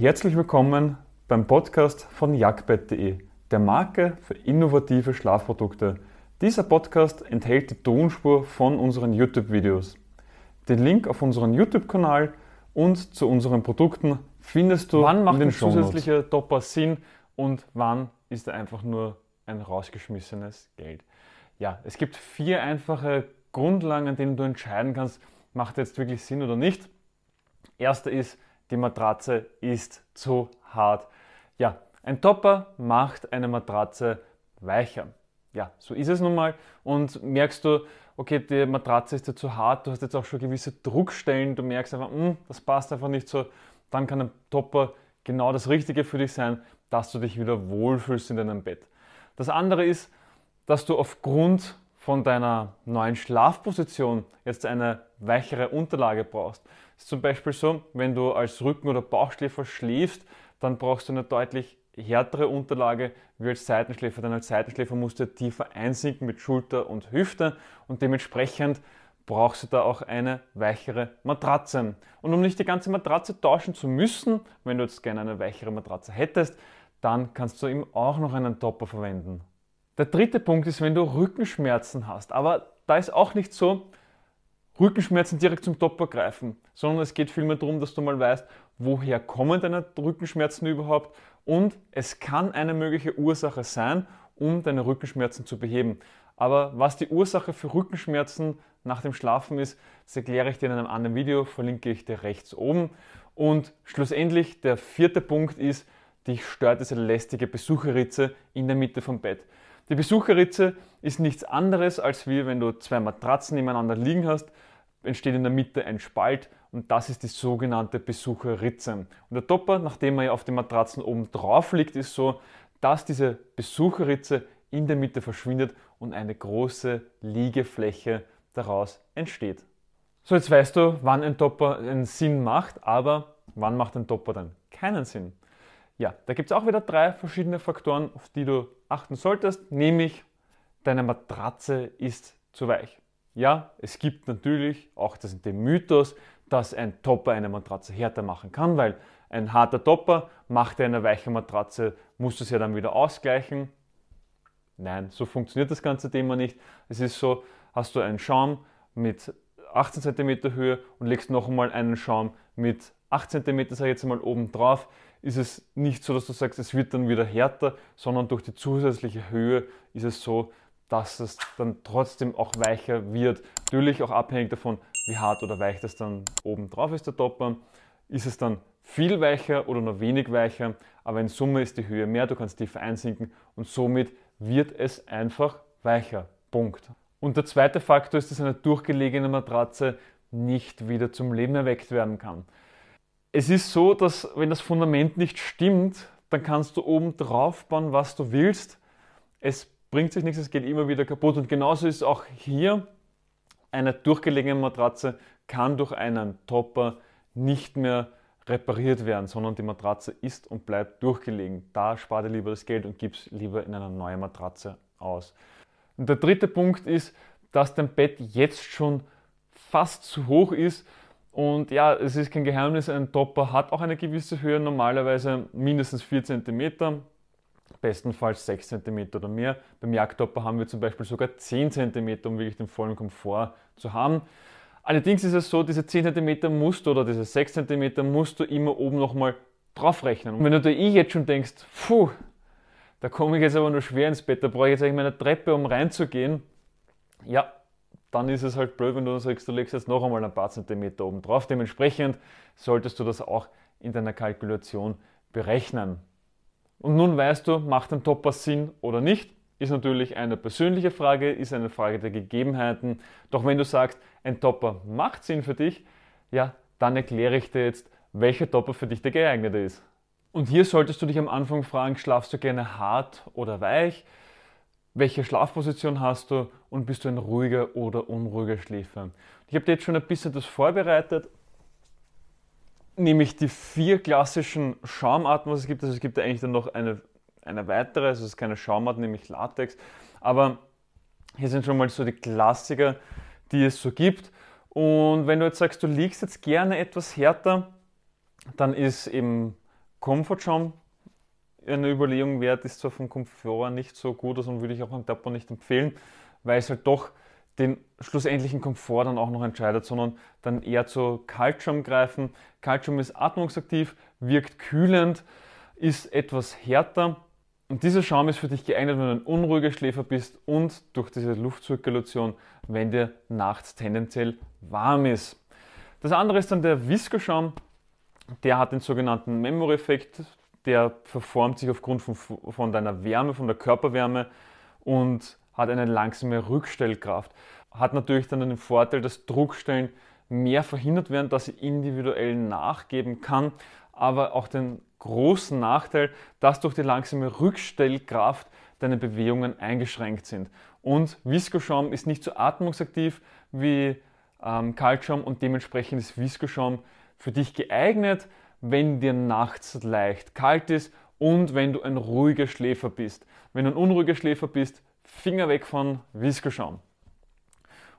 Herzlich willkommen beim Podcast von jagdbett.de, der Marke für innovative Schlafprodukte. Dieser Podcast enthält die Tonspur von unseren YouTube-Videos. Den Link auf unseren YouTube-Kanal und zu unseren Produkten findest du wann macht in den ein zusätzlicher Topper Sinn und wann ist er einfach nur ein rausgeschmissenes Geld. Ja, es gibt vier einfache Grundlagen, an denen du entscheiden kannst, macht er jetzt wirklich Sinn oder nicht. Erster ist, die Matratze ist zu hart. Ja, ein Topper macht eine Matratze weicher. Ja, so ist es nun mal. Und merkst du, okay, die Matratze ist dir zu hart, du hast jetzt auch schon gewisse Druckstellen, du merkst einfach, "Hm, das passt einfach nicht so, dann kann ein Topper genau das Richtige für dich sein, dass du dich wieder wohlfühlst in deinem Bett. Das andere ist, dass du aufgrund von deiner neuen Schlafposition jetzt eine weichere Unterlage brauchst. Es ist zum Beispiel so, wenn du als Rücken- oder Bauchschläfer schläfst, dann brauchst du eine deutlich härtere Unterlage wie als Seitenschläfer, denn als Seitenschläfer musst du tiefer einsinken mit Schulter und Hüfte und dementsprechend brauchst du da auch eine weichere Matratze. Und um nicht die ganze Matratze tauschen zu müssen, wenn du jetzt gerne eine weichere Matratze hättest, dann kannst du eben auch noch einen Topper verwenden. Der dritte Punkt ist, wenn du Rückenschmerzen hast. Aber da ist auch nicht so, Rückenschmerzen direkt zum Topper greifen, sondern es geht vielmehr darum, dass du mal weißt, woher kommen deine Rückenschmerzen überhaupt und es kann eine mögliche Ursache sein, um deine Rückenschmerzen zu beheben. Aber was die Ursache für Rückenschmerzen nach dem Schlafen ist, das erkläre ich dir in einem anderen Video, verlinke ich dir rechts oben. Und schlussendlich der vierte Punkt ist, dich stört diese lästige Besucherritze in der Mitte vom Bett. Die Besucherritze ist nichts anderes, als wie wenn du zwei Matratzen nebeneinander liegen hast, entsteht in der Mitte ein Spalt und das ist die sogenannte Besucherritze. Und der Topper, nachdem er ja auf den Matratzen oben drauf liegt, ist so, dass diese Besucherritze in der Mitte verschwindet und eine große Liegefläche daraus entsteht. So, jetzt weißt du, wann ein Topper einen Sinn macht, aber wann macht ein Topper dann keinen Sinn? Ja, da gibt es auch wieder drei verschiedene Faktoren, auf die du achten solltest, nämlich deine Matratze ist zu weich. Ja, es gibt natürlich auch das, den Mythos, dass ein Topper eine Matratze härter machen kann, weil ein harter Topper macht eine weiche Matratze, musst du es ja dann wieder ausgleichen. Nein, so funktioniert das ganze Thema nicht. Es ist so, hast du einen Schaum mit 18 cm Höhe und legst noch einmal einen Schaum mit 8 cm, sag ich jetzt mal, oben drauf, ist es nicht so, dass du sagst, es wird dann wieder härter, sondern durch die zusätzliche Höhe ist es so, dass es dann trotzdem auch weicher wird. Natürlich auch abhängig davon, wie hart oder weich das dann oben drauf ist, der Topper. Ist es dann viel weicher oder nur wenig weicher, aber in Summe ist die Höhe mehr, du kannst tiefer einsinken und somit wird es einfach weicher. Punkt. Und der zweite Faktor ist, dass eine durchgelegene Matratze nicht wieder zum Leben erweckt werden kann. Es ist so, dass wenn das Fundament nicht stimmt, dann kannst du oben drauf bauen, was du willst. Es bringt sich nichts, es geht immer wieder kaputt. Und genauso ist auch hier eine durchgelegene Matratze kann durch einen Topper nicht mehr repariert werden, sondern die Matratze ist und bleibt durchgelegen. Da spart ihr lieber das Geld und gib es lieber in eine neue Matratze aus. Und der dritte Punkt ist, dass dein Bett jetzt schon fast zu hoch ist. Und ja, es ist kein Geheimnis, ein Topper hat auch eine gewisse Höhe, normalerweise mindestens 4 cm, bestenfalls 6 cm oder mehr. Beim Jagdtopper haben wir zum Beispiel sogar 10 cm, um wirklich den vollen Komfort zu haben. Allerdings ist es so, diese 10 cm musst du oder diese 6 cm musst du immer oben nochmal draufrechnen. Und wenn du dir jetzt schon denkst, puh, da komme ich jetzt aber nur schwer ins Bett, da brauche ich jetzt eigentlich meine Treppe, um reinzugehen, ja, dann ist es halt blöd, wenn du sagst, du legst jetzt noch einmal ein paar Zentimeter oben drauf. Dementsprechend solltest du das auch in deiner Kalkulation berechnen. Und nun weißt du, macht ein Topper Sinn oder nicht? Ist natürlich eine persönliche Frage, ist eine Frage der Gegebenheiten. Doch wenn du sagst, ein Topper macht Sinn für dich, ja, dann erkläre ich dir jetzt, welcher Topper für dich der geeignete ist. Und hier solltest du dich am Anfang fragen, schlafst du gerne hart oder weich? Welche Schlafposition hast du und bist du ein ruhiger oder unruhiger Schläfer? Ich habe dir jetzt schon ein bisschen das vorbereitet, nämlich die vier klassischen Schaumarten, was es gibt. Also es gibt eigentlich dann noch eine, eine weitere, also es ist keine Schaumart, nämlich Latex. Aber hier sind schon mal so die Klassiker, die es so gibt. Und wenn du jetzt sagst, du liegst jetzt gerne etwas härter, dann ist eben Comfortschaum eine Überlegung wert, ist zwar vom Komfort nicht so gut, also würde ich auch am Tapper nicht empfehlen, weil es halt doch den schlussendlichen Komfort dann auch noch entscheidet, sondern dann eher zu Kaltschaum greifen. Kaltschaum ist atmungsaktiv, wirkt kühlend, ist etwas härter und dieser Schaum ist für dich geeignet, wenn du ein unruhiger Schläfer bist und durch diese Luftzirkulation, wenn dir nachts tendenziell warm ist. Das andere ist dann der Viscoschaum. Der hat den sogenannten Memory-Effekt. Der verformt sich aufgrund von, von deiner Wärme, von der Körperwärme und hat eine langsame Rückstellkraft. Hat natürlich dann den Vorteil, dass Druckstellen mehr verhindert werden, dass sie individuell nachgeben kann, aber auch den großen Nachteil, dass durch die langsame Rückstellkraft deine Bewegungen eingeschränkt sind. Und Viskoschaum ist nicht so atmungsaktiv wie ähm, Kaltschaum und dementsprechend ist Viskoschaum für dich geeignet, wenn dir nachts leicht kalt ist und wenn du ein ruhiger Schläfer bist. Wenn du ein unruhiger Schläfer bist, Finger weg von Viskoschaum.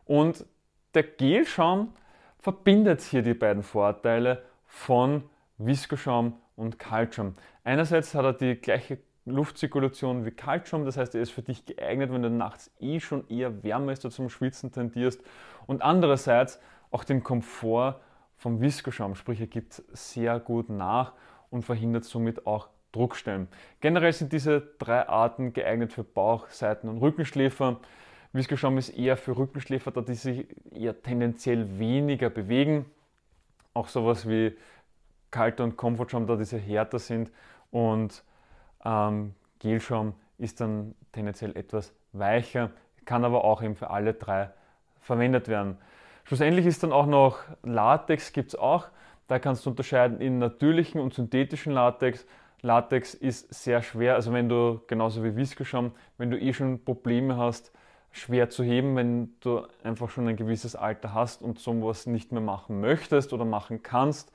Und der Gelschaum verbindet hier die beiden Vorteile von Viskoschaum und Kaltschaum. Einerseits hat er die gleiche Luftzirkulation wie Kaltschaum, das heißt, er ist für dich geeignet, wenn du nachts eh schon eher wärmer ist, du zum Schwitzen tendierst. Und andererseits auch den Komfort vom Viskoschaum, sprich er gibt sehr gut nach und verhindert somit auch Druckstellen. Generell sind diese drei Arten geeignet für Bauch-, Seiten- und Rückenschläfer. Viskoschaum ist eher für Rückenschläfer, da die sich eher tendenziell weniger bewegen. Auch sowas wie Kalter und Komfortschaum, da diese härter sind. Und ähm, Gelschaum ist dann tendenziell etwas weicher, kann aber auch eben für alle drei verwendet werden. Schlussendlich ist dann auch noch Latex, gibt es auch. Da kannst du unterscheiden in natürlichen und synthetischen Latex. Latex ist sehr schwer, also wenn du, genauso wie Viskoschaum, wenn du eh schon Probleme hast, schwer zu heben, wenn du einfach schon ein gewisses Alter hast und sowas nicht mehr machen möchtest oder machen kannst,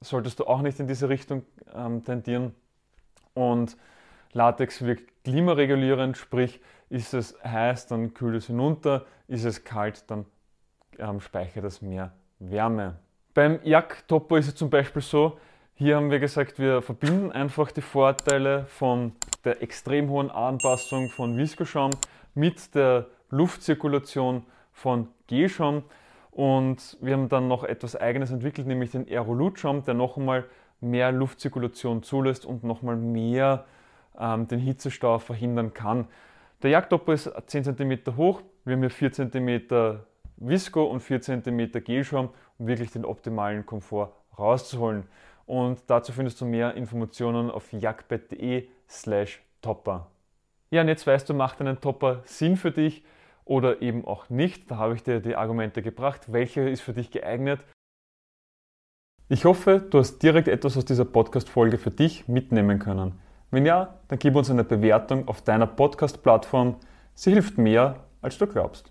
solltest du auch nicht in diese Richtung ähm, tendieren. Und Latex wirkt klimaregulierend, sprich ist es heiß, dann kühlt es hinunter, ist es kalt, dann ähm, speichert es mehr Wärme. Beim Yak Topo ist es zum Beispiel so, hier haben wir gesagt, wir verbinden einfach die Vorteile von der extrem hohen Anpassung von Viskoschaum mit der Luftzirkulation von Gelschaum und wir haben dann noch etwas Eigenes entwickelt, nämlich den Aerolutschaum, der noch einmal mehr Luftzirkulation zulässt und nochmal mehr ähm, den Hitzestau verhindern kann. Der Jagdtopper ist 10 cm hoch, wir haben hier 4 cm Visco und 4 cm Gelschaum, um wirklich den optimalen Komfort rauszuholen. Und dazu findest du mehr Informationen auf jagdbett.de slash topper. Ja, und jetzt weißt du, macht einen Topper Sinn für dich oder eben auch nicht. Da habe ich dir die Argumente gebracht. Welcher ist für dich geeignet ich hoffe, du hast direkt etwas aus dieser Podcast-Folge für dich mitnehmen können. Wenn ja, dann gib uns eine Bewertung auf deiner Podcast-Plattform. Sie hilft mehr, als du glaubst.